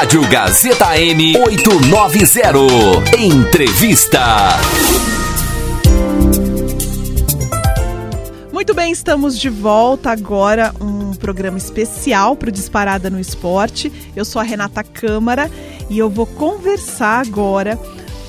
Rádio Gazeta M 890. Entrevista. Muito bem, estamos de volta agora, um programa especial para o Disparada no Esporte. Eu sou a Renata Câmara e eu vou conversar agora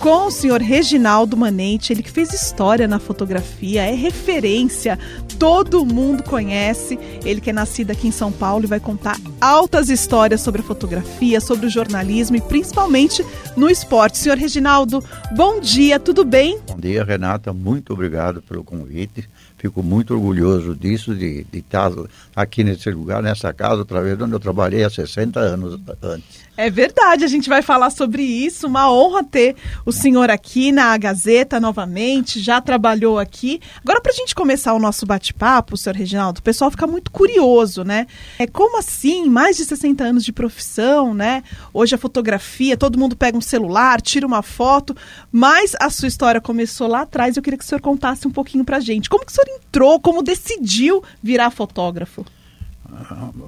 com o senhor Reginaldo Manente, ele que fez história na fotografia, é referência, todo mundo conhece. Ele que é nascido aqui em São Paulo e vai contar altas histórias sobre a fotografia, sobre o jornalismo e principalmente no esporte. Senhor Reginaldo, bom dia, tudo bem? Bom dia, Renata, muito obrigado pelo convite. Fico muito orgulhoso disso, de, de estar aqui nesse lugar, nessa casa, outra vez, onde eu trabalhei há 60 anos antes. É verdade, a gente vai falar sobre isso. Uma honra ter o senhor aqui na Gazeta novamente, já trabalhou aqui. Agora, para a gente começar o nosso bate-papo, senhor Reginaldo, o pessoal fica muito curioso, né? É como assim, mais de 60 anos de profissão, né? Hoje a fotografia, todo mundo pega um celular, tira uma foto, mas a sua história começou lá atrás. Eu queria que o senhor contasse um pouquinho para a gente. Como que o senhor entrou, como decidiu virar fotógrafo?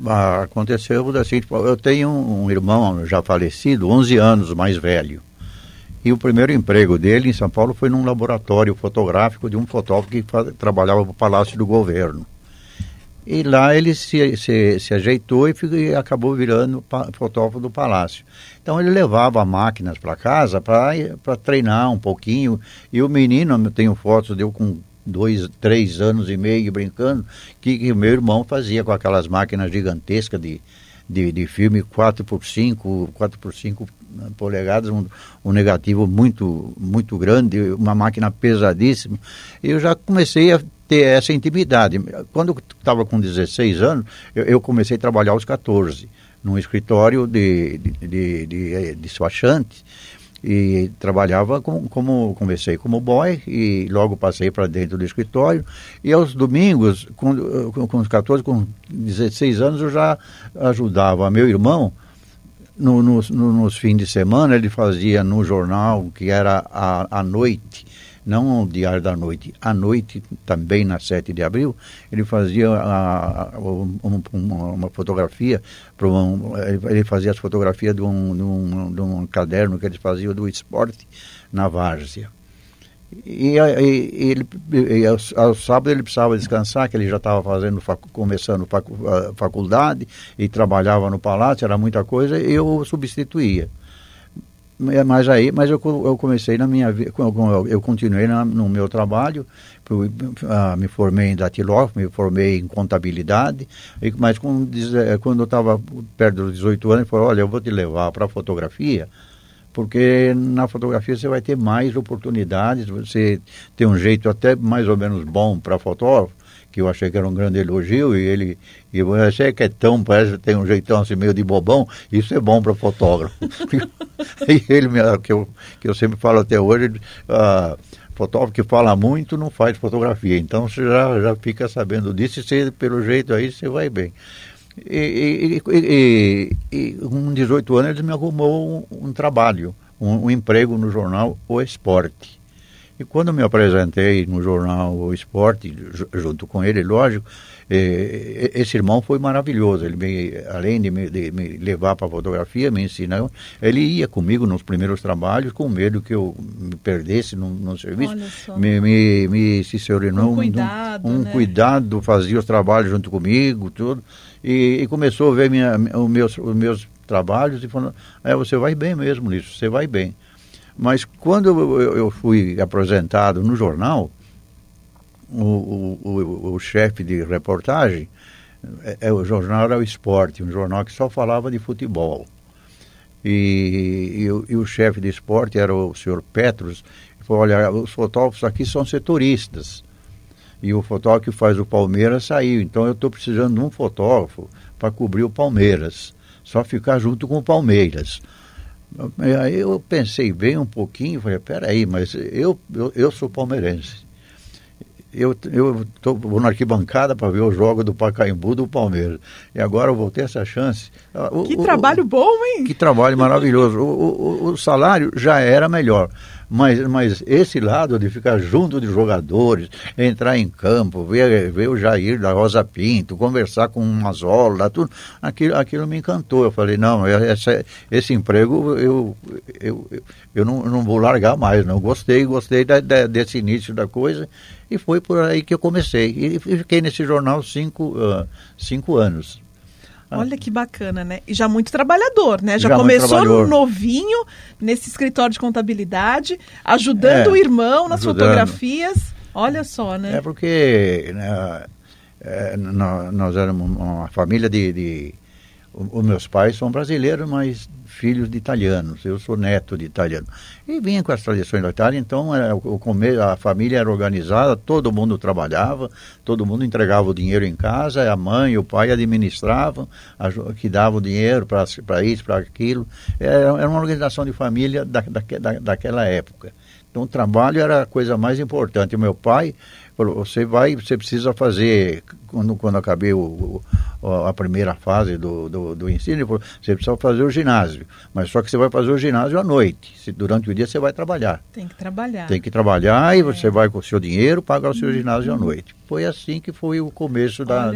Ah, aconteceu assim, eu tenho um irmão já falecido, 11 anos mais velho. E o primeiro emprego dele em São Paulo foi num laboratório fotográfico de um fotógrafo que trabalhava para o Palácio do Governo. E lá ele se, se, se ajeitou e, e, acabou virando fotógrafo do Palácio. Então ele levava máquinas para casa para treinar um pouquinho. E o menino, eu tenho fotos deu com dois, três anos e meio brincando, que, que meu irmão fazia com aquelas máquinas gigantescas de, de, de filme 4x5, 4x5 polegadas, um, um, negativo muito, muito grande, uma máquina pesadíssima. Eu já comecei a ter essa intimidade. Quando eu estava com 16 anos, eu, eu, comecei a trabalhar aos 14, num escritório de, de, de, de, de eh, despachante e trabalhava com, como comecei como boy e logo passei para dentro do escritório. E aos domingos com, com, com os 14 com 16 anos eu já ajudava meu irmão no, no, no, nos fins de semana. Ele fazia no jornal que era a, a noite não o Diário da Noite, à noite, também na 7 de abril, ele fazia a, a, um, uma, uma, fotografia, um, ele fazia as fotografias de um, de, um, de um caderno que eles faziam do esporte na várzea. E, e, ele, e ao, ao, sábado ele precisava descansar, que ele já estava fazendo, facu, começando facu, faculdade e trabalhava no palácio, era muita coisa, e eu substituía. É, mas aí, mas eu, eu comecei na minha vida, eu, eu continuei na, no meu trabalho, fui, uh, me formei em datilógrafo, me formei em contabilidade, e, mas com, eh, quando eu estava perto dos 18 anos, ele falou, olha, eu vou te levar para fotografia, porque na fotografia você vai ter mais oportunidades, você tem um jeito até mais ou menos bom para fotógrafo, que eu achei que era um grande elogio, e ele, e achei que é tão, parece que tem um jeitão assim meio de bobão, isso é bom para fotógrafo. e ele, que eu, que eu sempre falo até hoje, uh, fotógrafo que fala muito não faz fotografia, então você já, já fica sabendo disso, e você, pelo jeito aí você vai bem. E, e, e, e com 18 anos ele me arrumou um, um trabalho, um, um emprego no jornal O Esporte. E quando me apresentei no jornal O Esporte, junto com ele, lógico, eh, esse irmão foi maravilhoso. Ele, me, além de me, de me levar para a fotografia, me ensinar, ele ia comigo nos primeiros trabalhos com medo que eu me perdesse no, no serviço. Me, me, me se um cuidado, um, né? cuidado, fazia os trabalhos junto comigo, tudo. E, e começou a ver minha, os, meus, os meus trabalhos e falou, é, você vai bem mesmo nisso, você vai bem. Mas quando eu, fui apresentado no jornal, o, o, o, o chefe de reportagem, é, é, o jornal era o Esporte, um jornal que só falava de futebol. E, e, e o chefe de esporte era o senhor Petros, ele falou, olha, os fotógrafos aqui são setoristas. E o fotógrafo que faz o Palmeiras saiu, então eu estou precisando de um fotógrafo para cobrir o Palmeiras, só ficar junto com o Palmeiras. Aí eu pensei bem um pouquinho, falei, peraí, mas eu, eu, eu sou palmeirense. Eu, eu tô, vou na arquibancada para ver o jogo do Pacaembu do Palmeiras. E agora eu vou ter essa chance. O, que o, trabalho o, bom, hein? Que trabalho maravilhoso. O, o, salário já era melhor. Mas, mas esse lado de ficar junto de jogadores, entrar em campo, ver, ver o Jair da Rosa Pinto, conversar com o Mazola, tudo, aquilo, aquilo me encantou. Eu falei, não, essa, esse emprego eu, eu, eu, eu não, não vou largar mais, não. Gostei, gostei da, da, desse início da coisa e foi por aí que eu comecei. E, fiquei nesse jornal cinco, uh, cinco anos. Olha que bacana, né? E já muito trabalhador, né? Já, já começou novinho nesse escritório de contabilidade, ajudando é, o irmão nas ajudando. fotografias. Olha só, né? É porque né, é, nós éramos uma família de, de os meus pais são brasileiros, mas filhos de italianos. Eu sou neto de italiano. E vinha com as tradições da Itália, então era, o, a família era organizada, todo mundo trabalhava, todo mundo entregava o dinheiro em casa, a mãe e o pai administravam, que davam o dinheiro para isso, para aquilo. Era, era, uma organização de família da, da, daquela época. Então o trabalho era a coisa mais importante. O meu pai falou, você vai, você precisa fazer, quando, quando acabei o, o, a primeira fase do, do, do ensino, ele falou, você precisa fazer o ginásio, mas só que você vai fazer o ginásio à noite, se, durante o dia você vai trabalhar. Tem que trabalhar. Tem que trabalhar é. e você vai com o seu dinheiro pagar o seu uhum. ginásio à noite. Foi assim que foi o começo da,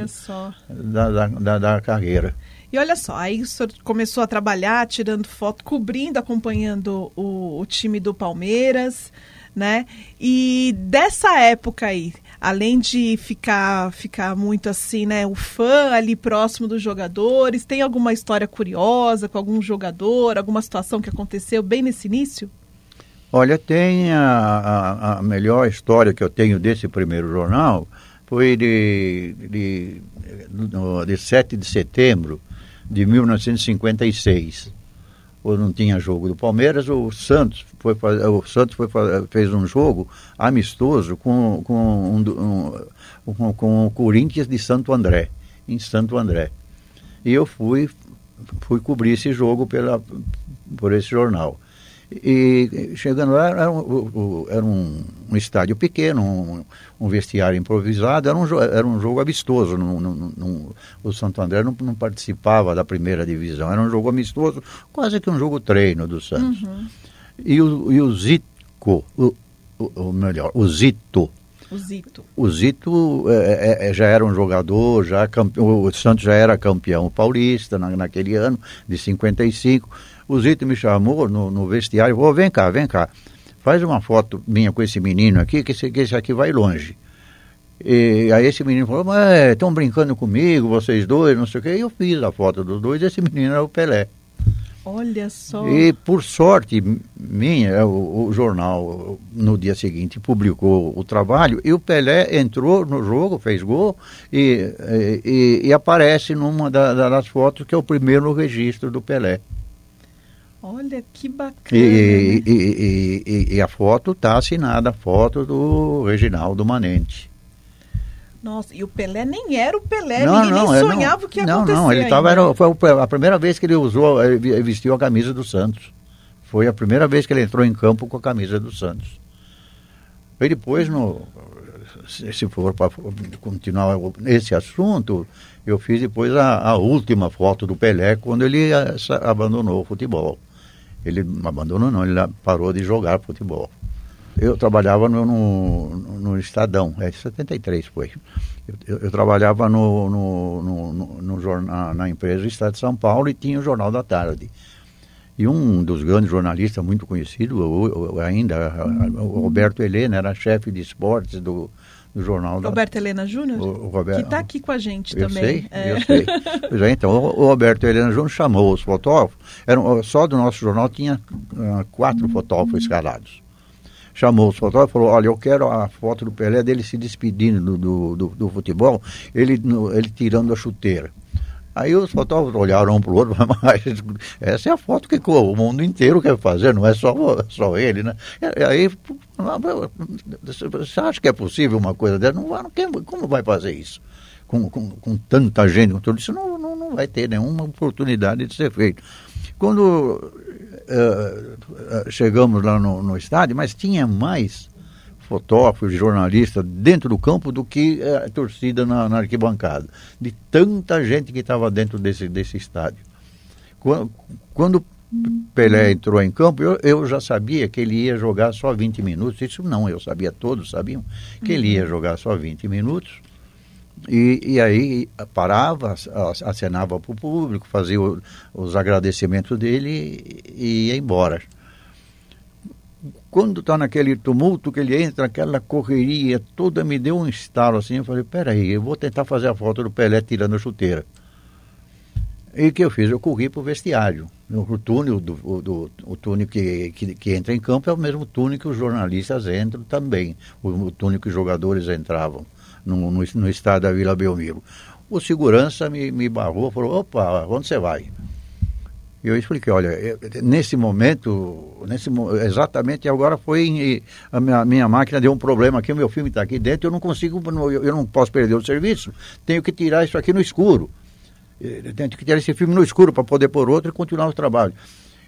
da, da, da, da carreira. E olha só, aí o senhor começou a trabalhar, tirando foto, cobrindo, acompanhando o, o time do Palmeiras né? E dessa época aí, além de ficar ficar muito assim, né, o fã ali próximo dos jogadores, tem alguma história curiosa com algum jogador, alguma situação que aconteceu bem nesse início? Olha, tem a, a, a melhor história que eu tenho desse primeiro jornal foi de, de, de, de 7 de setembro de 1956 ou não tinha jogo do Palmeiras, o Santos foi o Santos foi, fez um jogo amistoso com, com, um, um, com o Corinthians de Santo André, em Santo André. E eu fui, fui cobrir esse jogo pela, por esse jornal. E chegando lá, era um, era um, um estádio pequeno, um, um, vestiário improvisado, era um, era um jogo amistoso. No, no, no, o Santo André não, não, participava da primeira divisão, era um jogo amistoso, quase que um jogo treino do Santos. Uhum. E, o, e o Zico, o, o, melhor, o Zito. O Zito. O Zito é, é, é já era um jogador, já o Santos já era campeão paulista na, naquele ano, de 55 o Zito me chamou no, no vestiário, falou, vem cá, vem cá, faz uma foto minha com esse menino aqui, que esse, que esse aqui vai longe. E aí esse menino falou, mas estão brincando comigo, vocês dois, não sei o quê. E eu fiz a foto dos dois, esse menino era o Pelé. Olha só. E por sorte minha, o, o, jornal no dia seguinte publicou o trabalho e o Pelé entrou no jogo, fez gol e, e, e aparece numa da, das fotos que é o primeiro registro do Pelé. Olha que bacana. E, e, e, e a foto está assinada, a foto do Reginaldo Manente. Nossa, e o Pelé nem era o Pelé, não, ninguém não, nem sonhava o que ia não, acontecer. Não, não, ele tava, era, foi a primeira vez que ele usou, ele vestiu a camisa do Santos. Foi a primeira vez que ele entrou em campo com a camisa do Santos. E depois, no, se for para continuar esse assunto, eu fiz depois a, a, última foto do Pelé quando ele eh, abandonou o futebol. Ele abandonou não, ele parou de jogar futebol. Eu trabalhava no, no, no Estadão, é 73 foi. Eu, eu, eu trabalhava no, no, no, jornal, na empresa Estado de São Paulo e tinha o Jornal da Tarde. E um dos grandes jornalistas muito conhecido ainda, o Roberto Helena, era chefe de esportes do, do jornal Roberto da... Helena Júnior? Que está aqui com a gente eu também. Sei, é. Eu sei. Pois é, então, o, Roberto Helena Júnior chamou os fotógrafos, eram, só do nosso jornal tinha uh, quatro fotógrafos escalados. Chamou os fotógrafos e falou, olha, eu quero a foto do Pelé dele se despedindo do, do, do, do futebol, ele, no, ele tirando a chuteira. Aí os fotógrafos olharam um para o outro, mas essa é a foto que o mundo inteiro quer fazer, não é só, só ele, né? E aí, você acha que é possível uma coisa dessa? Não, não, como vai fazer isso? Com, com, com tanta gente, com tudo isso, não, não, não vai ter nenhuma oportunidade de ser feito. Quando uh, chegamos lá no, no estádio, mas tinha mais fotógrafos, jornalistas dentro do campo do que a torcida na, na, arquibancada. De tanta gente que estava dentro desse, desse estádio. Quando, quando Pelé entrou em campo, eu, eu, já sabia que ele ia jogar só 20 minutos. Isso não, eu sabia, todos sabiam que ele ia jogar só 20 minutos. E, e aí parava, acenava para o público, fazia o, os agradecimentos dele e ia embora. Quando está naquele tumulto que ele entra, aquela correria toda, me deu um estalo assim. Eu falei: peraí, eu vou tentar fazer a foto do Pelé tirando a chuteira. E o que eu fiz? Eu corri para o vestiário. O túnel, do, do, o túnel que, que, que, entra em campo é o mesmo túnel que os jornalistas entram também. O, o túnel que os jogadores entravam no, no, no estádio da Vila Belmiro. O segurança me, me barrou, falou, opa, onde você vai? Eu expliquei, olha, nesse momento, nesse, exatamente agora foi a minha, minha, máquina deu um problema aqui, o meu filme está aqui dentro, eu não consigo, eu, não posso perder o serviço, tenho que tirar isso aqui no escuro. Eu tenho que tirar esse filme no escuro para poder pôr outro e continuar o trabalho.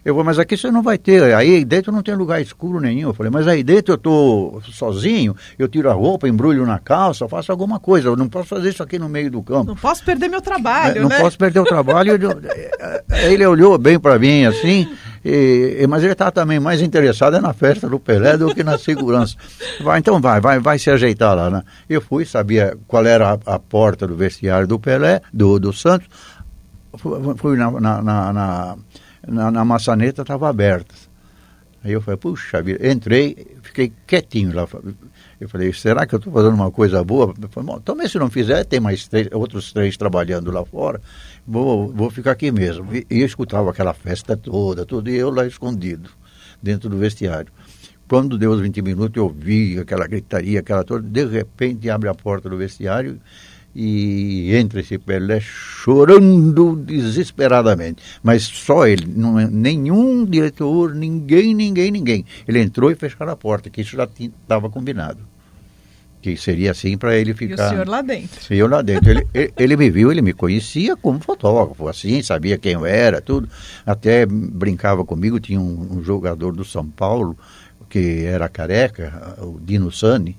Eu vou, mas aqui você não vai ter, aí dentro não tem lugar escuro nenhum. Eu falei, mas aí dentro eu estou sozinho, eu tiro a roupa, embrulho na calça, faço alguma coisa. Eu não posso fazer isso aqui no meio do campo. Não posso perder meu trabalho, é, não né? Posso perder o trabalho. ele olhou bem para mim assim, e, mas ele estava também mais interessado na festa do Pelé do que na segurança. Vai, então vai, vai, vai se ajeitar lá. Né? Eu fui, sabia qual era a, a porta do vestiário do Pelé, do, do Santos. Fui, fui na, na, na na, na maçaneta estava aberta. Aí eu falei, puxa vida, entrei, fiquei quietinho lá. Eu falei, será que eu estou fazendo uma coisa boa? Eu falei, bom, também se não fizer, tem mais três, outros três trabalhando lá fora, vou, vou ficar aqui mesmo. E, e eu escutava aquela festa toda, tudo, e eu lá escondido, dentro do vestiário. Quando deu os 20 minutos, eu vi aquela gritaria, aquela toda, de repente abre a porta do vestiário e entra esse Pelé chorando desesperadamente. Mas só ele, não, é nenhum diretor, ninguém, ninguém, ninguém. Ele entrou e fecharam a porta, que isso já estava combinado. Que seria assim para ele ficar. E o senhor lá dentro. E eu lá dentro. ele, ele, ele, me viu, ele me conhecia como fotógrafo, assim, sabia quem eu era, tudo. Até brincava comigo, tinha um, um jogador do São Paulo, que era careca, o Dino Sani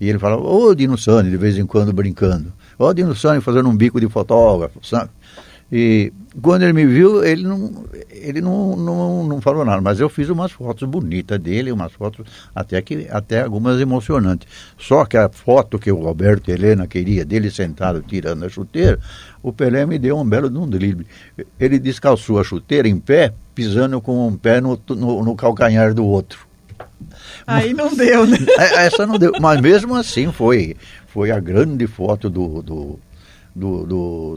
e ele falava, ô oh, Dino Sani, de vez em quando brincando. Ô oh, Dino Sani fazendo um bico de fotógrafo, sabe? E quando ele me viu, ele não, ele não, não, não falou nada, mas eu fiz umas fotos bonitas dele, umas fotos até, que, até algumas emocionantes. Só que a foto que o Alberto Helena queria, dele sentado tirando a chuteira, o Pelé me deu um belo de um drible. Ele descalçou a chuteira em pé, pisando com um pé no, no, no calcanhar do outro. Aí não deu, né? É, essa não deu. Mas mesmo assim foi. Foi a grande foto do, do, do, do,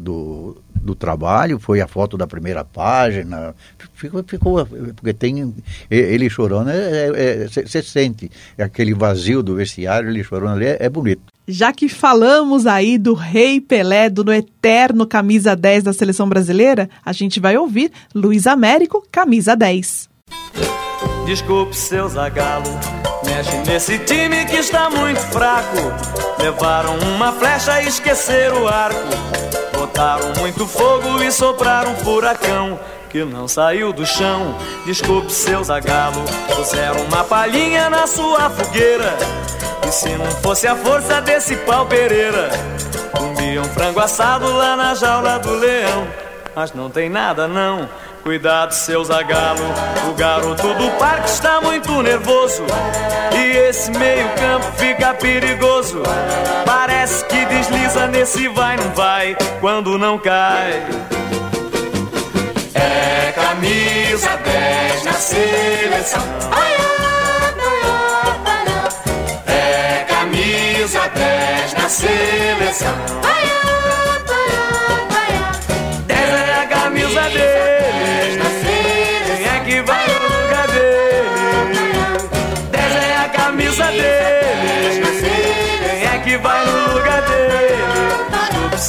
do, do, trabalho, foi a foto da primeira página. Ficou, ficou porque tem ele chorando, é, é, você sente aquele vazio do vestiário, ele chorando ali, é bonito. Já que falamos aí do Rei Pelé, do no eterno camisa 10 da seleção brasileira, a gente vai ouvir Luiz Américo, camisa 10. Desculpe, seu zagalo. Mexe nesse time que está muito fraco. Levaram uma flecha e esqueceram o arco. Botaram muito fogo e sopraram um furacão que não saiu do chão. Desculpe, seu zagalo. Puseram uma palhinha na sua fogueira. E se não fosse a força desse pau Pereira, comiam frango assado lá na jaula do leão. Mas não tem nada não Cuidado, seu zagalo. O garoto do parque está muito nervoso. E esse meio-campo fica perigoso. Parece que desliza nesse vai, não vai, quando não cai. É camisa 10 na seleção. É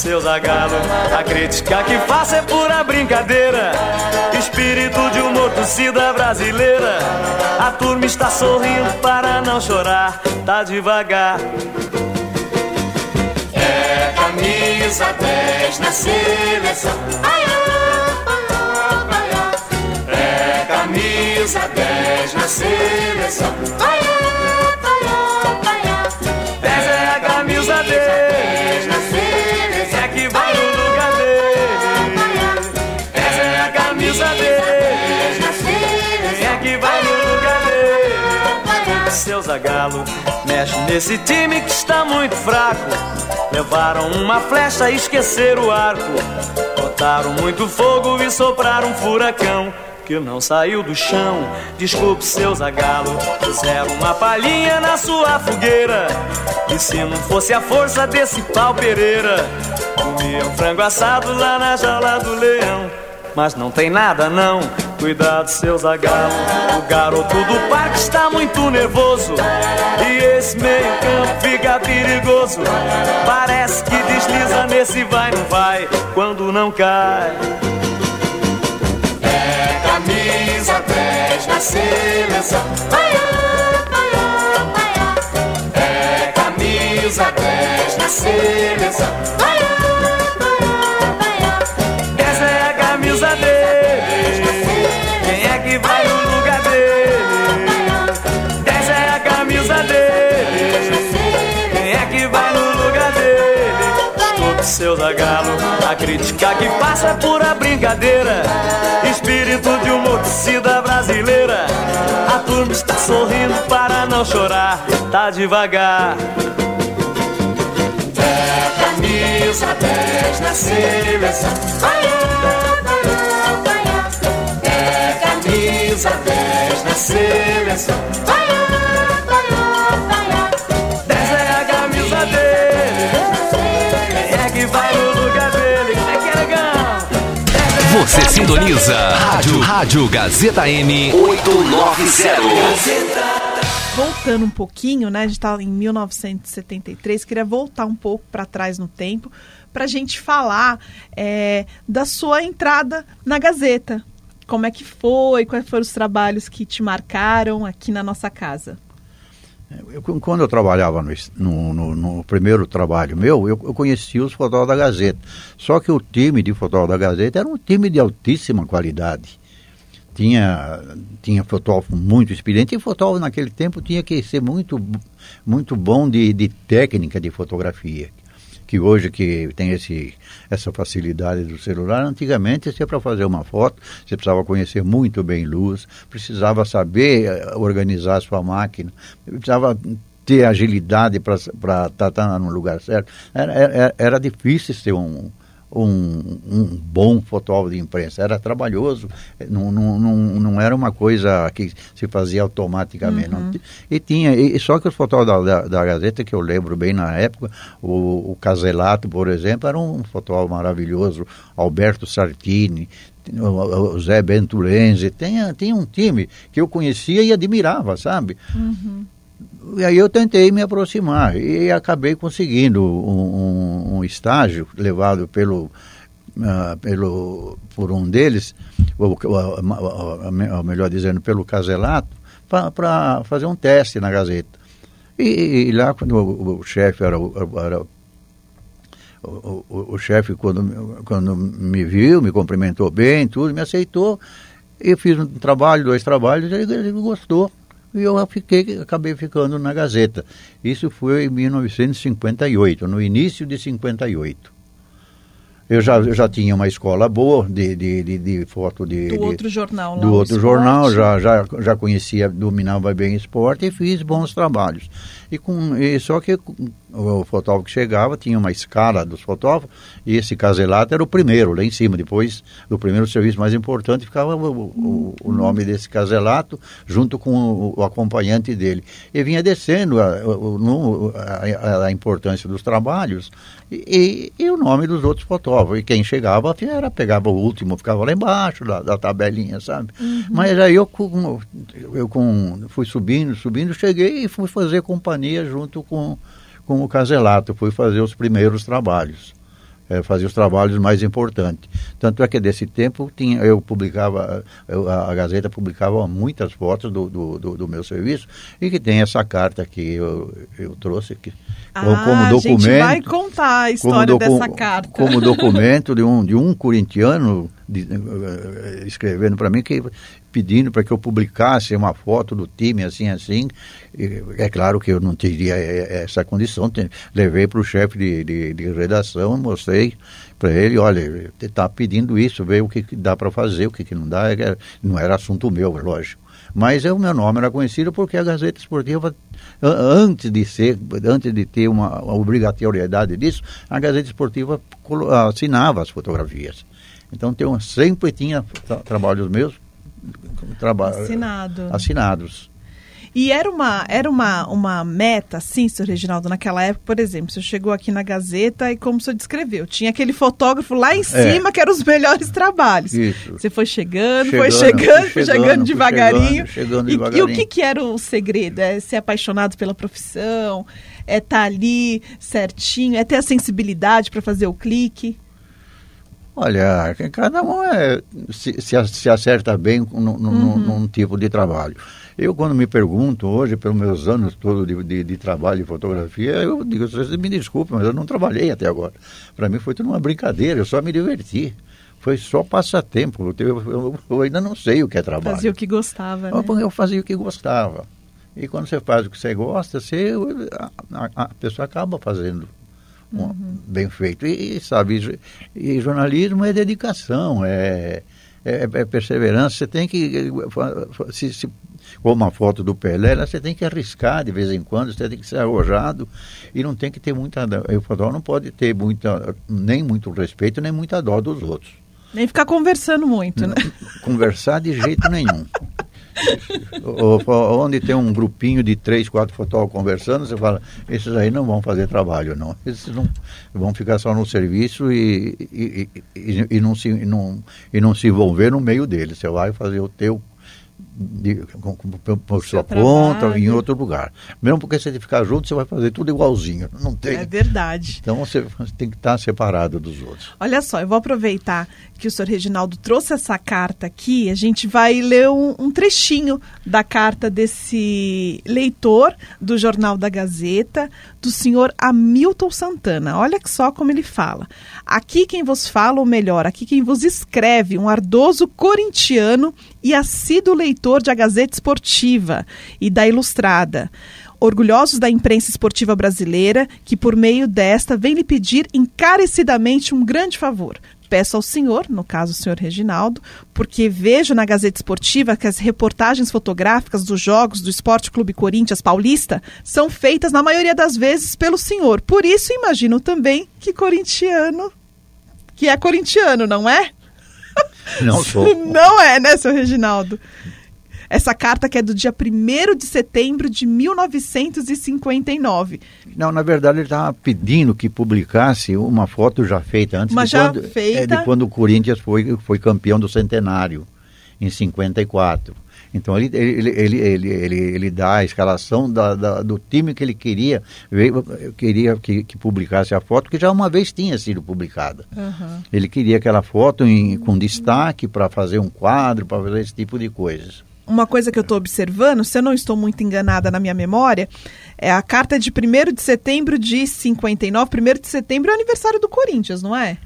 seu zagalo. A crítica que faço é pura brincadeira. Espírito de humor, torcida brasileira. A turma está sorrindo para não chorar, tá devagar. É camisa 10 na seleção. É camisa 10 na seleção. 10 zagalo. Mexe nesse time que está muito fraco. Levaram uma flecha e esqueceram o arco. Botaram muito fogo e sopraram um furacão que não saiu do chão. Desculpe seu zagalo, puseram uma palhinha na sua fogueira. E se não fosse a força desse pau Pereira, comiam frango assado lá na jaula do leão. Mas não tem nada não, cuidado seu zagalo. O garoto do parque está muito nervoso. E esse meio campo fica perigoso. Parece que desliza nesse vai não vai, quando não cai camisa 10 na seleção. Vai, vai, vai, é camisa 10 na seleção. Seu zagalo, a crítica que passa é pura brincadeira. Espírito de uma brasileira. A turma está sorrindo para não chorar, tá devagar. É camisa 10 na seleção. Vai, vai, vai, é camisa 10 na seleção. Vai, Você sintoniza Rádio, Rádio Gazeta M 890. Voltando um pouquinho, né? A gente tá em 1973, queria voltar um pouco para trás no tempo para a gente falar é, da sua entrada na Gazeta. Como é que foi? Quais foram os trabalhos que te marcaram aqui na nossa casa? Eu, quando eu trabalhava no, no, no, primeiro trabalho meu, eu, eu, conhecia os fotógrafos da Gazeta. Só que o time de fotógrafos da Gazeta era um time de altíssima qualidade. Tinha, tinha fotógrafo muito experiente e fotógrafo naquele tempo tinha que ser muito, muito bom de, de técnica de fotografia que hoje que tem esse, essa facilidade do celular, antigamente você para fazer uma foto, você precisava conhecer muito bem luz, precisava saber eh, organizar a sua máquina, precisava ter agilidade para estar tá, tá no lugar certo. Era, era, era difícil ser um, um, um, bom fotógrafo de imprensa. Era trabalhoso, não, não, não, não era uma coisa que se fazia automaticamente. Uhum. E tinha, e, só que os fotógrafos da, da, da, Gazeta, que eu lembro bem na época, o, o Caselato, por exemplo, era um fotógrafo maravilhoso, Alberto Sartini, o Zé Bento Lenze, tinha, tinha um time que eu conhecia e admirava, sabe? Uhum. E aí eu tentei me aproximar e acabei conseguindo um, um, um estágio levado pelo, uh, pelo por um deles, ou, ou, ou, melhor dizendo, pelo Caselato, para fazer um teste na Gazeta. E, e lá quando o, o chefe era, era o, o, o chefe quando, quando me viu, me cumprimentou bem, tudo, me aceitou. Eu fiz um trabalho, dois trabalhos, ele, ele gostou e eu fiquei, acabei ficando na Gazeta. Isso foi em 1958, no início de 58. Eu já, eu já tinha uma escola boa de, de, de, de foto de... Do outro jornal lá, Do outro jornal, já, já, já conhecia, dominava bem esporte e fiz bons trabalhos. E, com, e só que o fotógrafo que chegava tinha uma escala dos fotógrafos e esse caselato era o primeiro, lá em cima. Depois, o primeiro serviço mais importante ficava o, o, o nome desse caselato junto com o, o, acompanhante dele. E vinha descendo a, a, a importância dos trabalhos e, e, e, o nome dos outros fotógrafos. E quem chegava era, pegava o último, ficava lá embaixo da, da tabelinha, sabe? Uhum. Mas aí eu, eu com, fui subindo, subindo, cheguei e fui fazer companhia junto com, com o Caselato, fui fazer os primeiros trabalhos. É, fazer os trabalhos mais importantes. Tanto é que desse tempo tinha, eu publicava, eu, a Gazeta publicava muitas fotos do, do, do, do, meu serviço e que tem essa carta que eu, eu trouxe aqui ah, como documento. A gente vai contar a história dessa carta. Como documento de um, de um corintiano de, uh, escrevendo para mim que pedindo para que eu publicasse uma foto do time assim assim e, é claro que eu não teria essa condição levei para o chefe de, de, de, redação mostrei para ele olha está pedindo isso ver o que, que dá para fazer o que, que não dá é não era assunto meu lógico mas o meu nome era conhecido porque a Gazeta Esportiva antes de ser, antes de ter uma, obrigatoriedade disso, a Gazeta Esportiva assinava as fotografias. Então tem, sempre tinha tra trabalhos meus traba Assinado. assinados. E era uma, era uma, uma meta, sim, senhor Reginaldo, naquela época, por exemplo, você chegou aqui na Gazeta e como o senhor descreveu, tinha aquele fotógrafo lá em é. cima é. que eram os melhores trabalhos. Isso. Você foi chegando, chegando foi chegando, foi chegando, chegando devagarinho. Chegando, chegando e, devagarinho. E, o que, que era o segredo? É ser apaixonado pela profissão? É estar tá ali certinho? É ter a sensibilidade para fazer o clique? Olha, cada um é, se, se acerta bem num, uhum. num tipo de trabalho. Eu, quando me pergunto hoje, pelos meus anos todos de, de, de trabalho de fotografia, eu digo, você me desculpe, mas eu não trabalhei até agora. Para mim foi tudo uma brincadeira, eu só me diverti. Foi só passatempo. Eu, eu, eu ainda não sei o que é trabalho. Fazia o que gostava, né? Eu, eu fazia o que gostava. E quando você faz o que você gosta, você, a, a, pessoa acaba fazendo uhum. bem feito. E, sabe, e jornalismo é dedicação, é, é, é, perseverança. Você tem que, se, se ou uma foto do Pelé, você tem que arriscar de vez em quando, você tem que ser arrojado e não tem que ter muita. O fotógrafo não pode ter muita, nem muito respeito, nem muita dó dos outros. Nem ficar conversando muito, né? Conversar de jeito nenhum. onde tem um grupinho de três, quatro fotógrafos conversando, você fala, esses aí não vão fazer trabalho, não. Esses não vão ficar só no serviço e, e, e, e, não, se, não, e não se envolver no meio deles. Você vai fazer o teu de, com, com, por sua conta em outro lugar. Mesmo porque se você ficar junto, você vai fazer tudo igualzinho. Não tem. É verdade. Então você tem que estar separado dos outros. Olha só, eu vou aproveitar que o senhor Reginaldo trouxe essa carta aqui. A gente vai ler um, um trechinho da carta desse leitor do Jornal da Gazeta, do senhor Hamilton Santana. Olha só como ele fala. Aqui quem vos fala, ou melhor, aqui quem vos escreve, um ardoso corintiano e assíduo leitor de A Gazeta Esportiva e da Ilustrada. Orgulhosos da imprensa esportiva brasileira, que por meio desta vem lhe pedir encarecidamente um grande favor peço ao senhor, no caso o senhor Reginaldo, porque vejo na Gazeta Esportiva que as reportagens fotográficas dos jogos do Esporte Clube Corinthians Paulista são feitas na maioria das vezes pelo senhor. Por isso imagino também que corintiano, que é corintiano, não é? Não sou. Não é, né, seu Reginaldo? Essa carta que é do dia 1 de setembro de 1959. Não, na verdade ele estava pedindo que publicasse uma foto já feita antes Mas de, já quando, feita... É, de quando o Corinthians foi, foi campeão do centenário, em 54. Então ele, ele, ele, ele, ele, ele dá a escalação da, da, do time que ele queria, queria que, que, publicasse a foto, que já uma vez tinha sido publicada. Uhum. Ele queria aquela foto em, com destaque para fazer um quadro, para fazer esse tipo de coisas uma coisa que eu estou observando, se eu não estou muito enganada na minha memória, é a carta de 1 de setembro de 59. 1 de setembro é o aniversário do Corinthians, não é?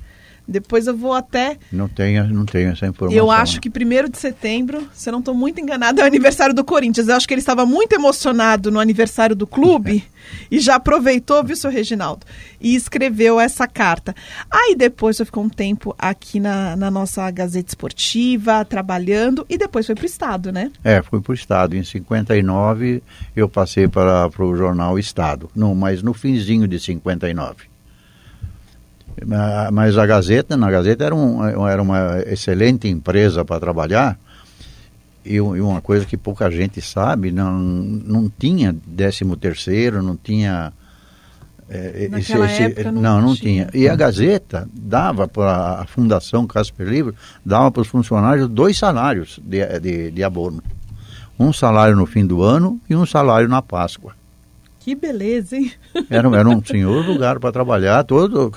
Depois eu vou até. Não tenho, não tenho essa informação. Eu acho que 1 de setembro, se eu não estou muito enganado, é o aniversário do Corinthians. Eu acho que ele estava muito emocionado no aniversário do clube e já aproveitou, viu, seu Reginaldo? E escreveu essa carta. Aí depois eu ficou um tempo aqui na, na nossa Gazeta Esportiva, trabalhando, e depois foi para o Estado, né? É, fui para o Estado. Em 59 eu passei para, para o jornal Estado. Não, mas no finzinho de 59. Mas a Gazeta, na Gazeta era, um, era uma excelente empresa para trabalhar e, uma coisa que pouca gente sabe, não, não tinha décimo terceiro, não tinha... É, esse, esse, não, não, não tinha. tinha. E a Gazeta dava para a Fundação Casper Livre, dava para os funcionários dois salários de, de, de abono. Um salário no fim do ano e um salário na Páscoa. Que beleza, hein? Era, era um senhor lugar para trabalhar, todos,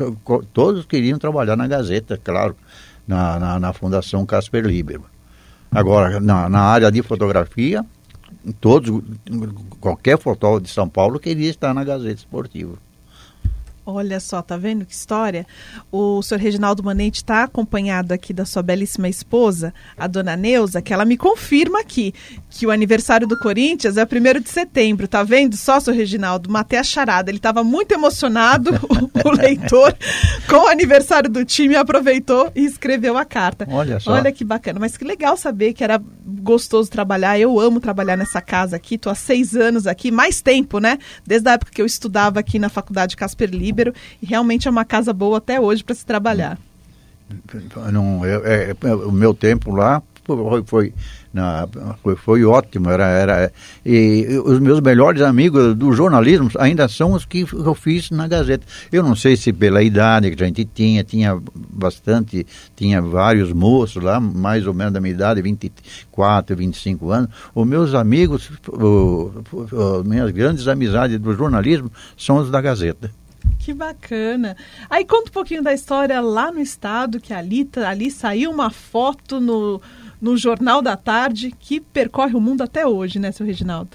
todos queriam trabalhar na Gazeta, claro, na, na, na Fundação Casper Libero. Agora, na, na área de fotografia, todos, qualquer fotógrafo de São Paulo queria estar na Gazeta Esportiva. Olha só, tá vendo que história? O senhor Reginaldo Manente está acompanhado aqui da sua belíssima esposa, a dona Neuza, que ela me confirma aqui que o aniversário do Corinthians é 1 de setembro, tá vendo? Só, senhor Reginaldo, matei a charada. Ele estava muito emocionado, o, o leitor, com o aniversário do time, aproveitou e escreveu a carta. Olha só. Olha que bacana, mas que legal saber que era gostoso trabalhar. Eu amo trabalhar nessa casa aqui, tô há seis anos aqui, mais tempo, né? Desde a época que eu estudava aqui na faculdade Casper Libero, e realmente é uma casa boa até hoje para se trabalhar. Não, eu- é- é- o meu tempo lá foi, foi, na- foi, foi ótimo. Era, era, e os meus melhores amigos do jornalismo ainda são os que eu fiz na Gazeta. Eu não sei se pela idade que a gente tinha, tinha bastante, tinha vários moços lá, mais ou menos da minha idade, 24, 25 anos. Os meus amigos, minhas grandes amizades do jornalismo são os da Gazeta. Que bacana. Aí conta um pouquinho da história lá no estado, que ali, tá- ali saiu uma foto no, no Jornal da Tarde que percorre o mundo até hoje, né, seu Reginaldo?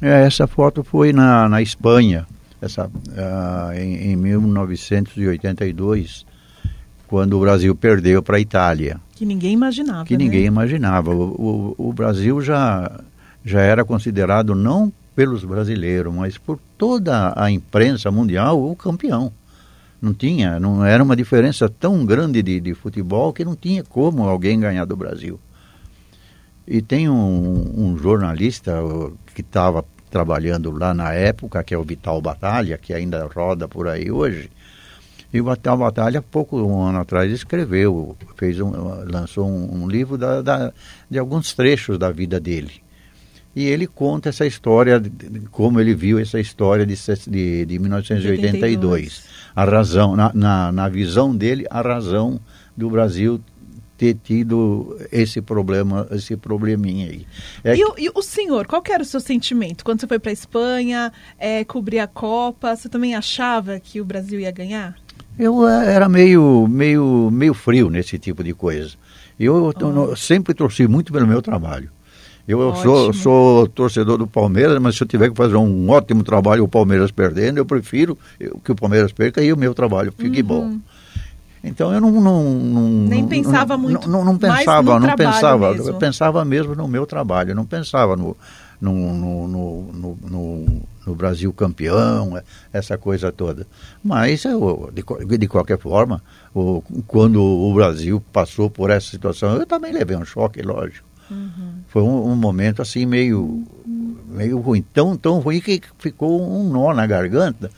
É, essa foto foi na, na Espanha, essa, ah, em, em 1982, quando o Brasil perdeu para a Itália, Que ninguém imaginava. que né? ninguém imaginava. O, o, o Brasil já, já era considerado não pelos brasileiros, mas por toda a imprensa mundial o campeão. Não tinha, não era uma diferença tão grande de, de futebol que não tinha como alguém ganhar do Brasil. E tem um, um jornalista que estava trabalhando lá na época, que é o Vital Batalha, que ainda roda por aí hoje. E o Vital Batalha, pouco um ano atrás, escreveu, fez um, lançou um, um livro da, da- de alguns trechos da vida dele. E ele conta essa história, como ele viu essa história de, de, de 1982. A razão, na, na, na visão dele, a razão do Brasil ter tido esse problema, esse probleminha aí. É E, o- e o senhor, qual que era o seu sentimento? Quando você foi para a Espanha, é, cobrir a Copa, você também achava que o Brasil ia ganhar? Eu eh, era meio, meio, meio frio nesse tipo de coisa. Eu to- no- sempre torci muito pelo meu trabalho. Eu, sou, sou torcedor do Palmeiras, mas se eu tiver que fazer um ótimo trabalho o Palmeiras perdendo, eu prefiro que o Palmeiras perca e o meu trabalho fique bom. Então eu não, não, não Uhum. Nem não- pensava não, muito, Não, não pensava, não pensava. mesmo. Eu pensava mesmo no meu trabalho. Não pensava no, no, no, no, no, no- Brasil campeão, essa coisa toda. Mas eu, de, de qualquer forma, o- quando o Brasil passou por essa situação, eu também levei um choque, lógico. Foi um, um momento assim meio, meio ruim, tão, tão ruim que ficou um nó na garganta.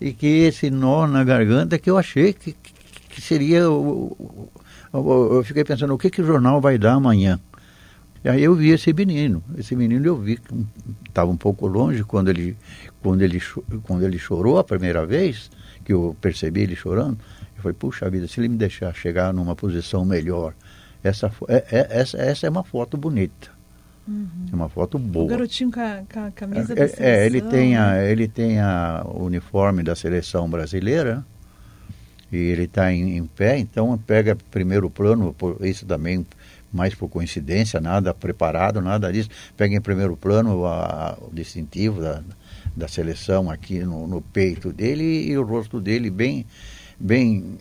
E que esse nó na garganta que eu achei que, que, seria. eu fiquei pensando, o que, que o jornal vai dar amanhã? E aí eu vi esse menino. Esse menino eu vi que estava um pouco longe quando ele, quando, ele, quando ele chorou a primeira vez, que eu percebi ele chorando. Eu falei, puxa vida, se ele me deixar chegar numa posição melhor, essa, é, é- essa, essa é uma foto bonita. É uma foto O boa. garotinho com a, com a camisa da É, seleção. é, ele tem a, ele tem a o uniforme da seleção brasileira e ele está em, em pé, então pega primeiro plano, isso também mais por coincidência, nada preparado, nada disso. Pega em primeiro plano a- o distintivo da, da seleção aqui no, no peito dele e o rosto dele bem, bem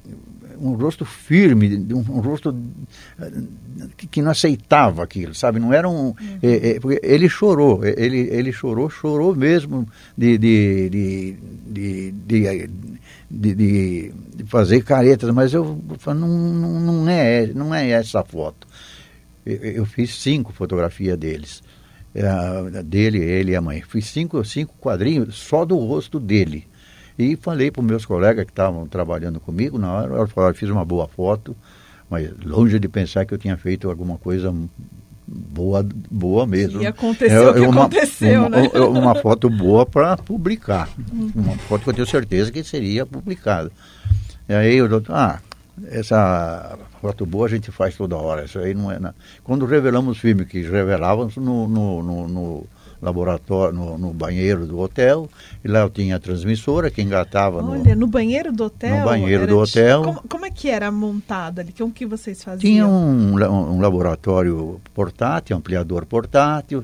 um rosto firme, um, um rosto eh, que, que não aceitava aquilo, sabe? Não era um. eh, eh, porque ele chorou, ele, ele chorou, chorou mesmo de, de, de, de, de, fazer caretas, mas eu falo, não, não, não, é, não é essa foto. Eu, eu fiz cinco fotografias deles. dele, ele e a mãe. Fiz cinco, cinco quadrinhos só do rosto dele. E falei para os meus colegas que estavam trabalhando comigo, na hora, eles falaram, fiz uma boa foto, mas longe de pensar que eu tinha feito alguma coisa boa, boa mesmo. E aconteceu o que uma, aconteceu, uma, né? uma- uma foto boa para publicar. Uma foto que eu tenho certeza que seria publicada. E aí o doutor, ah, essa foto boa a gente faz toda hora. Isso aí não é. na- Quando revelamos o filme, que revelávamos no, no, no- no laboratório, no, no banheiro do hotel, e lá eu tinha a transmissora que engatava no. Olha, no banheiro do hotel? No banheiro do hotel. Como, como é que era montado ali? Como que vocês faziam? Tinha um, um laboratório portátil, ampliador portátil,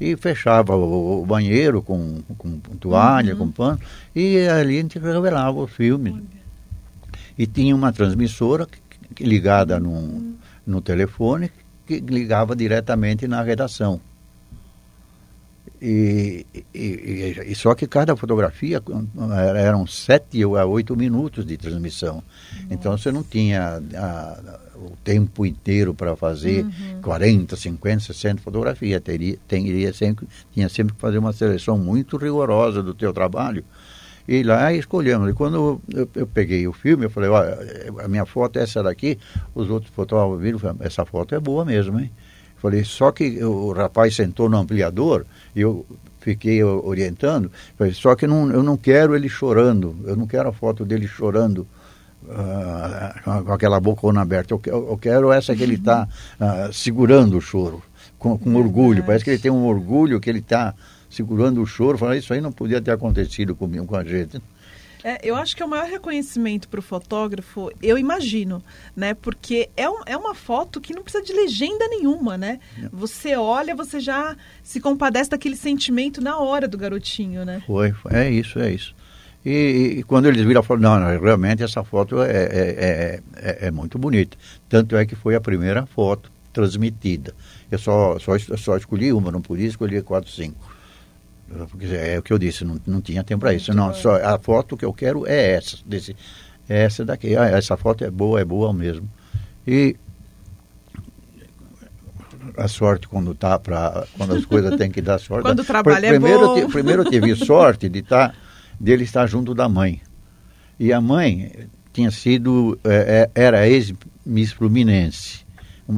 e fechava o, banheiro com, com toalha, com pano, e ali a gente revelava os filmes. E tinha uma transmissora ligada no, no telefone que ligava diretamente na redação. E, e- e- só que cada fotografia era- eram sete a oito minutos de transmissão. Então você não tinha ah, o tempo inteiro para fazer 40, 50, 60 fotografias. Teria, teria sempre, tinha sempre que fazer uma seleção muito rigorosa do teu trabalho. E lá escolhemos. E quando eu, eu peguei o filme, eu falei, olha, a minha foto é essa daqui. Os outros fotógrafos viram essa foto é boa mesmo, hein? Falei, só que o rapaz sentou no ampliador e eu fiquei orientando. Falei, só que não, eu não quero ele chorando, eu não quero a foto dele chorando ah, com- aquela bocona aberta. Eu, eu quero essa que ele está segurando o choro, com, com orgulho. Parece que ele tem um orgulho que ele está segurando o choro. Falei, isso aí não podia ter acontecido comigo, com a gente. É, eu acho que é o maior reconhecimento para o fotógrafo, eu imagino, né? Porque é, um- é uma foto que não precisa de legenda nenhuma, né? Você olha, você já se compadece daquele sentimento na hora do garotinho, né? Foi, é isso, é isso. E, e quando eles viram, falaram, não, não, realmente essa foto é, é, é, é- é muito bonita. Tanto é que foi a primeira foto transmitida. Eu só, só, só escolhi uma, não podia escolher quatro, cinco. Porque é o que eu disse, não, não tinha tempo para isso. Não, só, a foto que eu quero é essa, desse, é essa daqui. Ah, essa foto é boa, é boa mesmo. E a sorte quando tá para quando as coisas têm que dar sorte. Quando o trabalho é primeiro, bom. eu te- primeiro eu tive sorte de estar dele estar junto da mãe. E a mãe tinha sido é, é, era ex Miss Fluminense.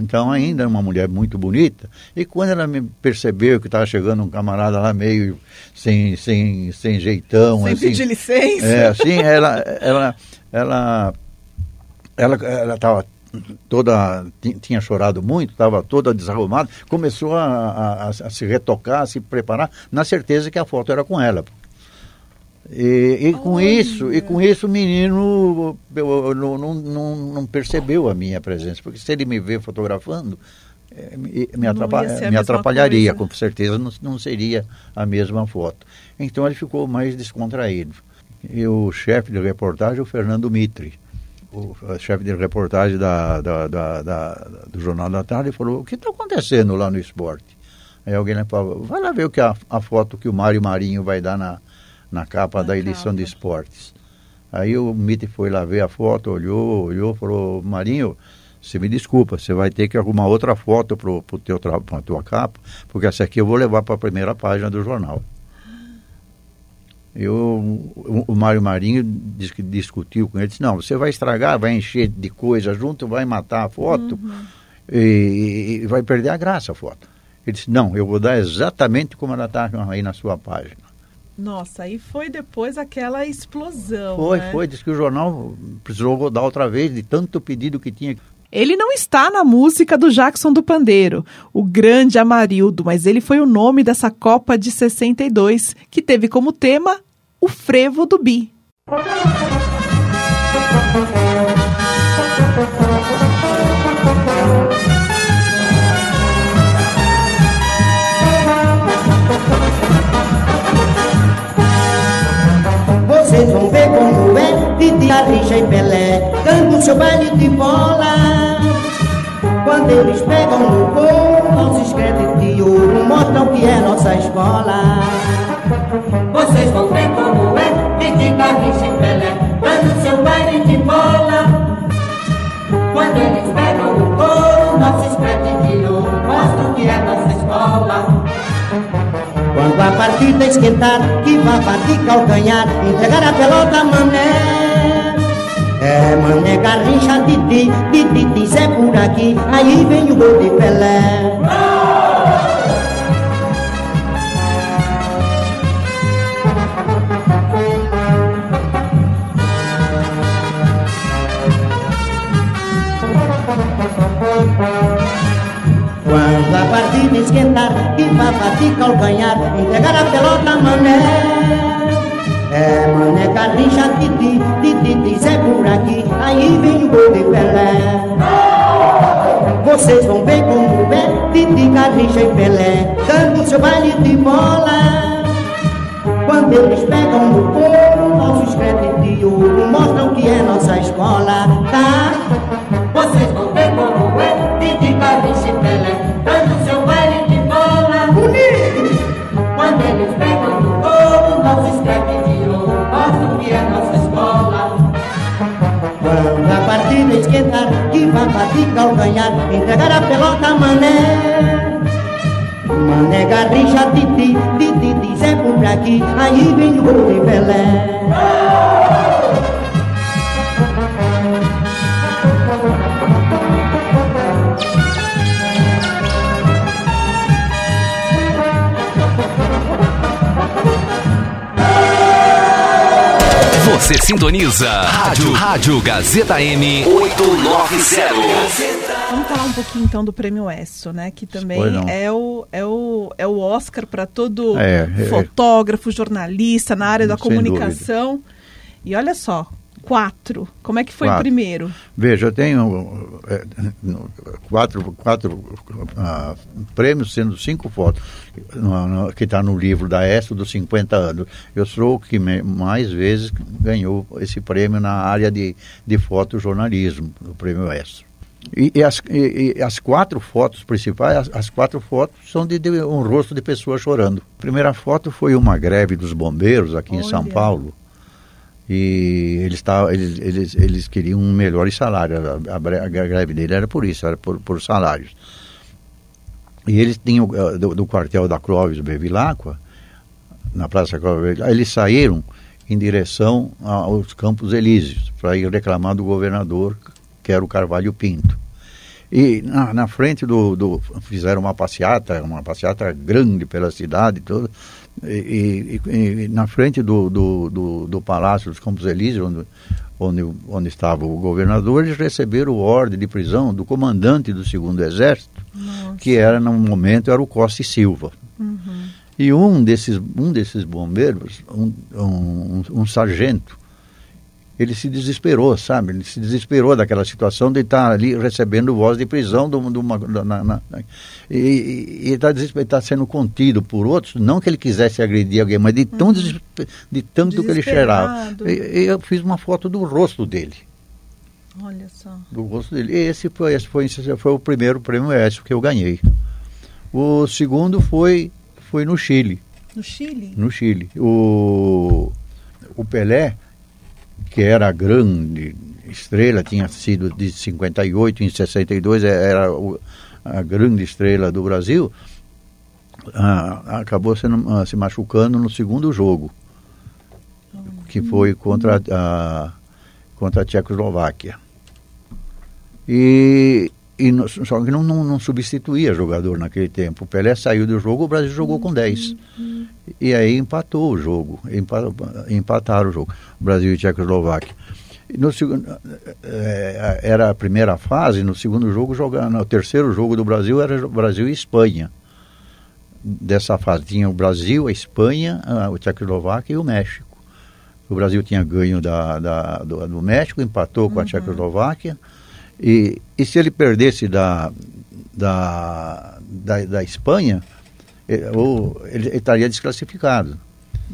Então ainda era uma mulher muito bonita. E quando ela me percebeu que estava chegando um camarada lá meio sem sem sem jeitão, Sem assim, pedir licença. é, assim, ela ela ela ela ela estava toda ti- tinha chorado muito, estava toda desarrumada, começou a- a- a se retocar, a se preparar, na certeza que a foto era com ela. E, e com isso, e com isso o menino eu- eu não, não, não, percebeu a minha presença, porque se ele me vê fotografando, eh, me, me, me atrapalharia, coisa. com certeza não, não seria a mesma foto. Então ele ficou mais descontraído. E o chefe de reportagem, o Fernando Mitre, o chefe de reportagem da, da, da- da- do Jornal da Tarde, falou, o que está acontecendo lá no esporte? Aí alguém falou, vai lá ver o que a, a foto que o Mário Marinho vai dar na, na capa Na da edição capa. de esportes. Aí o Mitre foi lá ver a foto, olhou, olhou, falou, Marinho, você me desculpa, você vai ter que arrumar outra foto para pro teu pra tua capa, porque essa aqui eu vou levar para a primeira página do jornal. Eu, o, o Mário Marinho que discutiu com ele, disse, não, você vai estragar, vai encher de coisa junto, vai matar a foto e, e vai perder a graça a foto. Ele disse, não, eu vou dar exatamente como ela está aí na sua página. Nossa, aí foi depois aquela explosão. Foi, né? foi, disse que o jornal precisou rodar outra vez de tanto pedido que tinha. Ele não está na música do Jackson do Pandeiro, o grande Amarildo, mas ele foi o nome dessa Copa de 62, que teve como tema o frevo do bi. Garrincha e Pelé Dando seu baile de bola. Quando eles pegam no gol Não se de ouro Mostram que é nossa escola. Vocês vão ver como é Didi, Garrincha e Pelé Dando seu baile de bola. Quando eles pegam no gol Não se de ouro Mostram que é nossa escola. Quando a partida esquentar, que vá partir calcanhar, entregar a pelota mané. É mané garrincha, titi, titi, titi, é por aqui, aí vem o gol de Pelé. Quando a partida esquentar, que vá partir calcanhar, entregar a pelota mané. É mané garrincha, titi, titi, aí vem o gol de Pelé. Vocês vão ver como é, titi, Garrincha e Pelé, dando seu baile de bola. Quando eles pegam no couro, nossos créditos de ouro mostram que é nossa escola, vai bater calcanhar, entregar a pelota mané. Mané Garrincha, Titi, Titi, Titi, Zé por aqui, aí vem o gol de Pelé. Você sintoniza Rádio, Rádio Gazeta M 890. Vamos falar um pouquinho então do Prêmio ESSO, né? Que também é o, é, o, é o Oscar para todo É, é. fotógrafo, jornalista na área da comunicação. E olha só, quatro. Como é que foi o Quatro. primeiro? Veja, eu tenho é, quatro, quatro ah, prêmios, sendo cinco fotos, no- no- que está no livro da ESO dos 50 anos. Eu sou o que me- mais vezes ganhou esse prêmio na área de, de fotojornalismo, o prêmio ESO. E, e as, e- e as quatro fotos principais, as, as quatro fotos são de, de um rosto de pessoa chorando. A primeira foto foi uma greve dos bombeiros aqui em São Olha. Paulo e eles, tavam, eles, eles, eles queriam um melhor salário. A, a a greve dele era por isso, era por, por salários. E eles tinham, eh, do, do quartel da Clóvis Bevilacqua, na Praça Clóvis Bevilacqua, eles saíram em direção aos Campos Elíseos, para ir reclamar do governador, que era o Carvalho Pinto. E na, na frente do, do- Fizeram uma passeata, uma passeata grande pela cidade toda. E, e- e na frente do, do, do, do Palácio dos Campos Elíseos, onde, onde, onde estava o governador, eles receberam ordem de prisão do comandante do segundo exército, que era no momento era o Costa e Silva. E um desses, um desses bombeiros, um, um, um sargento, ele se desesperou, sabe? Ele se desesperou daquela situação de estar ali recebendo voz de prisão de uma, na- na- e está tá sendo contido por outros, não que ele quisesse agredir alguém, mas de, tão desespe- de tanto que ele cheirava. E, eu fiz uma foto do rosto dele, Olha só. do rosto dele. E esse foi, esse foi, esse foi o primeiro prêmio ESO que eu ganhei. O segundo foi, foi no Chile No Chile? no Chile. O, o Pelé, que era grande estrela, tinha sido de 58 em 62, é- era a grande estrela do Brasil, acabou sendo, se machucando no segundo jogo, que foi contra a, contra a Tchecoslováquia. E, e no- só que não, não, não substituía jogador naquele tempo. O Pelé saiu do jogo, o Brasil jogou com 10. E aí empatou o jogo, empa- empataram o jogo, Brasil e Tchecoslováquia. E No eh, era a primeira fase, no segundo jogo, joga, no terceiro jogo do Brasil era Brasil e Espanha. Dessa fase tinha o Brasil, a Espanha, a, o Tchecoslováquia e o México. O Brasil tinha ganho da, da- do, do México, empatou com a Tchecoslováquia. E, e se ele perdesse da, da, da, da Espanha, eh, ou ele ele estaria desclassificado.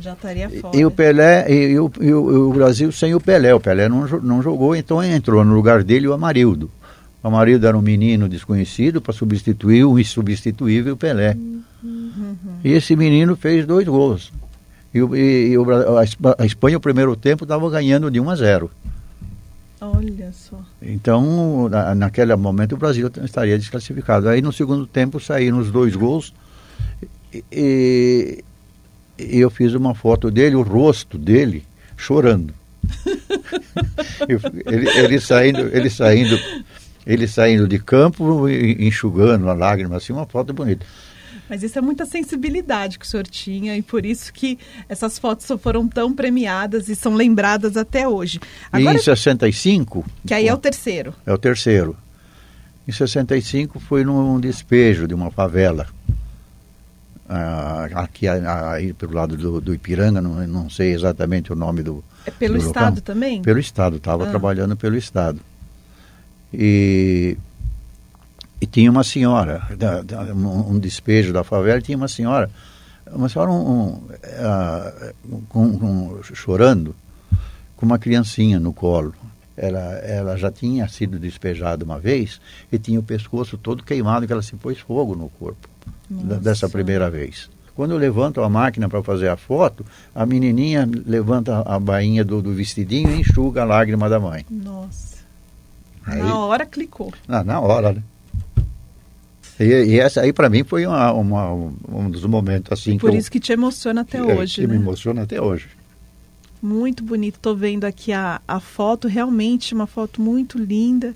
Já estaria fora. E o Pelé, e, o, e o- Brasil sem o Pelé. O Pelé não, não jogou, então entrou no lugar dele o Amarildo. O Amarildo era um menino desconhecido para substituir o insubstituível Pelé. E esse menino fez dois gols. E, e- e a Espanha, o primeiro tempo, estava ganhando de 1 a 0. Olha só. Então, na, naquele momento, o Brasil estaria desclassificado. Aí, no segundo tempo, saíram os dois gols e, e- eu fiz uma foto dele, o rosto dele, chorando. Ele, ele saindo, ele saindo, ele saindo de campo, enxugando a lágrima, assim, uma foto bonita. Mas isso é muita sensibilidade que o senhor tinha e por isso que essas fotos só foram tão premiadas e são lembradas até hoje. Agora, e em 65, que aí é o terceiro. É o terceiro. Em 65 foi num despejo de uma favela. Ah, aqui aí pelo lado do, do Ipiranga, não, não sei exatamente o nome do. É pelo do Estado local. também? Pelo Estado, estava Ah. trabalhando pelo Estado. E, E tinha uma senhora, da, da, um despejo da favela, e tinha uma senhora, uma senhora um, um, chorando, com uma criancinha no colo. Ela, ela já tinha sido despejada uma vez e tinha o pescoço todo queimado, que ela se pôs fogo no corpo dessa primeira vez. Quando eu levanto a máquina para fazer a foto, a menininha levanta a bainha do, do vestidinho e enxuga a lágrima da mãe. Nossa. Aí, na hora clicou. Na, na hora, né? E, e, essa aí para mim foi uma, uma, um dos momentos assim. Por que isso eu, que te emociona até que, hoje, que né? me emociona até hoje. Muito bonito. Estou vendo aqui a, a foto, realmente uma foto muito linda.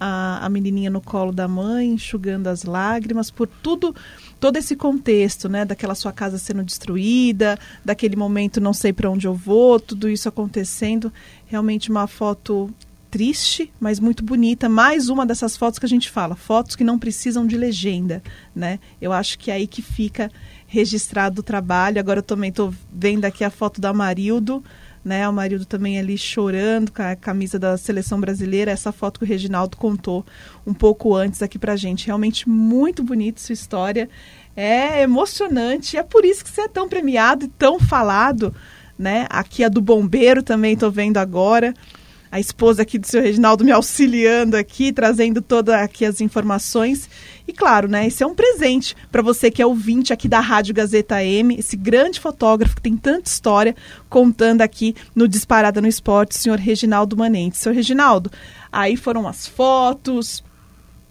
A, a menininha no colo da mãe, enxugando as lágrimas, por tudo, todo esse contexto, né? Daquela sua casa sendo destruída, daquele momento não sei para onde eu vou, tudo isso acontecendo. Realmente uma foto triste, mas muito bonita. Mais uma dessas fotos que a gente fala, fotos que não precisam de legenda, né? Eu acho que é aí que fica registrado o trabalho. Agora eu também estou vendo aqui a foto da Marildo, né? O Marildo também ali chorando com a camisa da seleção brasileira. Essa foto que o Reginaldo contou um pouco antes aqui pra gente. Realmente muito bonita sua história. É emocionante. É por isso que você é tão premiado e tão falado, né? Aqui a do bombeiro também estou vendo agora a esposa aqui do seu Reginaldo me auxiliando aqui, trazendo todas aqui as informações. E claro, né, esse é um presente para você que é ouvinte aqui da Rádio Gazeta M, esse grande fotógrafo que tem tanta história contando aqui no Disparada no Esporte, o senhor Reginaldo Manente. Senhor Reginaldo, aí foram as fotos,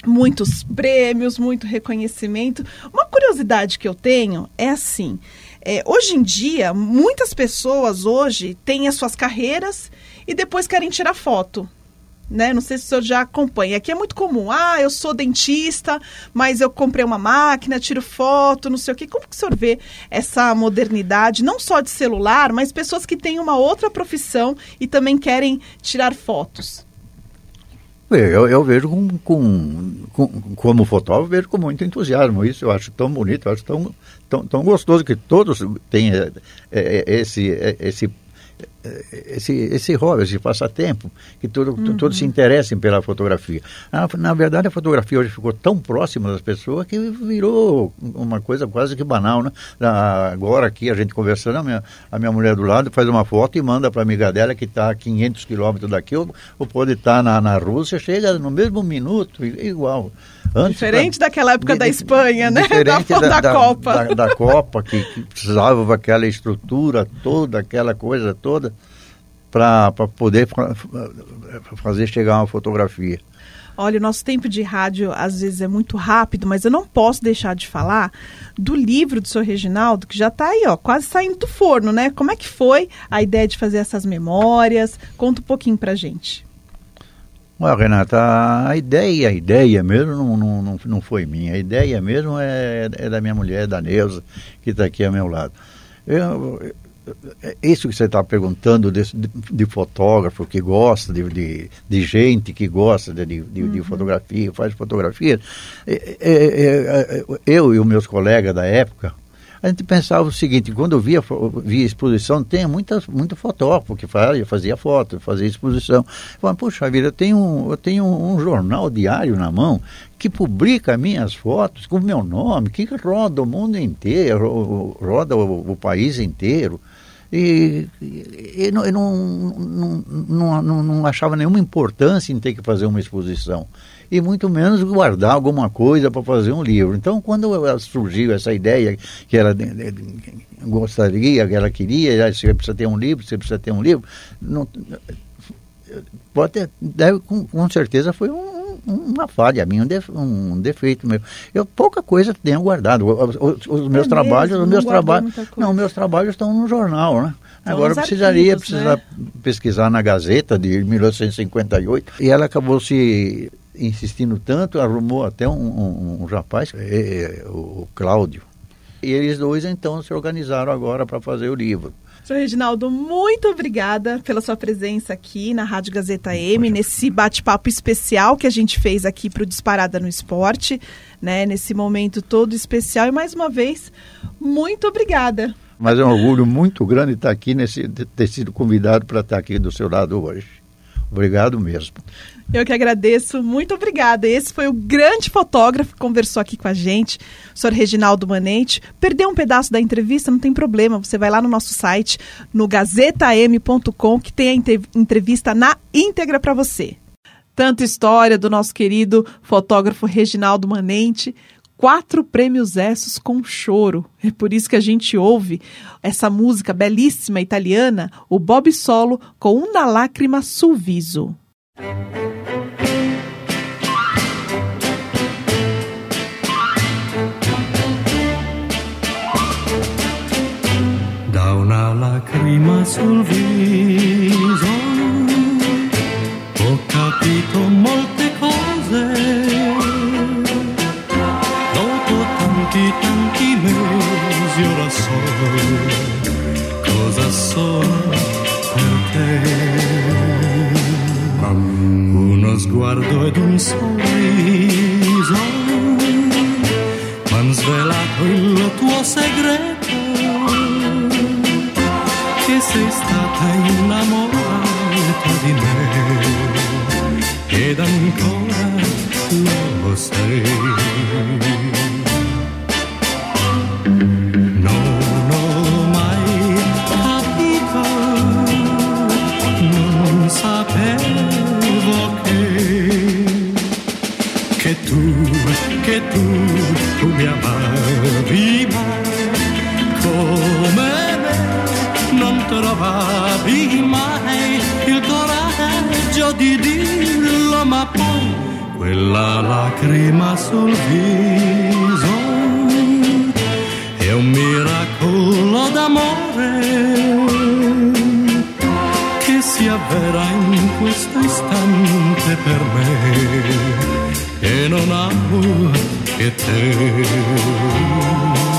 muitos prêmios, muito reconhecimento. Uma curiosidade que eu tenho é assim, é, hoje em dia, muitas pessoas hoje têm as suas carreiras e depois querem tirar foto. Né? Não sei se o senhor já acompanha. Aqui é muito comum. Ah, eu sou dentista, mas eu comprei uma máquina, tiro foto, não sei o quê. Como que o senhor vê essa modernidade, não só de celular, mas pessoas que têm uma outra profissão e também querem tirar fotos? Eu, eu vejo com, com, com, como fotógrafo, vejo com muito entusiasmo isso. Eu acho tão bonito, eu acho tão, tão, tão gostoso que todos têm é, é, esse, é, esse esse, esse hobby, esse passatempo, que todo, uhum. todos se interessem pela fotografia. Na, na, verdade, a fotografia hoje ficou tão próxima das pessoas que virou uma coisa quase que banal. Né? Agora aqui, a gente conversando, a minha, a minha mulher do lado faz uma foto e manda para a amiga dela que está a 500 quilômetros daqui, ou, ou pode estar tá na, na Rússia, chega no mesmo minuto, igual. Antes, diferente pra, daquela época de, da Espanha, né? Da, da, da, Copa. Da, da Copa, que, que precisava aquela estrutura toda, aquela coisa toda para poder fazer chegar uma fotografia. Olha, o nosso tempo de rádio às vezes é muito rápido, mas eu não posso deixar de falar do livro do senhor Reginaldo, que já está aí, ó, quase saindo do forno, né? Como é que foi a ideia de fazer essas memórias? Conta um pouquinho pra gente. Ué, Renata, a ideia, a ideia mesmo não, não, não foi minha. A ideia mesmo é, é da minha mulher, da Neuza, que está aqui ao meu lado. Eu, é isso que você está perguntando de, de, fotógrafo que gosta, de, de, de gente que gosta de, de, uhum. de fotografia, faz fotografia. É, é, é, eu e os meus colegas da época, a gente pensava o seguinte, quando eu via, via exposição, tem muitas, muito fotógrafo que fazia, fazia foto, fazia exposição. Falei, puxa vida, eu tenho, eu tenho um, um jornal diário na mão que publica minhas fotos com meu nome, que roda o mundo inteiro, roda o, o país inteiro. E, e, não, não, não, não, não achava nenhuma importância em ter que fazer uma exposição e muito menos guardar alguma coisa para fazer um livro. Então, quando surgiu essa ideia que ela gostaria, que ela queria, você precisa ter um livro, você precisa ter um livro, não, pode deve, com, com certeza foi um, uma falha minha, um, def, um defeito meu. Eu pouca coisa tenho guardado. Os, os, meus é trabalhos, mesmo, os meus trabalhos, não, meus trabalhos estão no jornal, né? Então, Agora precisaria arquivos, precisar né? pesquisar na Gazeta de 1858 e ela acabou se insistindo tanto, arrumou até um, um, um rapaz, é, é, o Cláudio. E eles dois então se organizaram agora para fazer o livro. Sr. Reginaldo, muito obrigada pela sua presença aqui na Rádio Gazeta M, nesse bate-papo especial que a gente fez aqui para o Disparada no Esporte, né? Nesse momento todo especial. E mais uma vez, muito obrigada. Mas é um orgulho muito grande estar aqui, nesse, ter sido convidado para estar aqui do seu lado hoje. Obrigado mesmo. Eu que agradeço, muito obrigada. Esse foi o grande fotógrafo que conversou aqui com a gente, o senhor Reginaldo Manente. Perdeu um pedaço da entrevista, não tem problema, você vai lá no nosso site, no gazetam.com, que tem a entrevista na íntegra para você. Tanta história do nosso querido fotógrafo Reginaldo Manente, quatro prêmios Essos com choro. É por isso que a gente ouve essa música belíssima italiana, o Bob Solo com Una Lágrima sul viso. Da una lacrima sul viso Get it.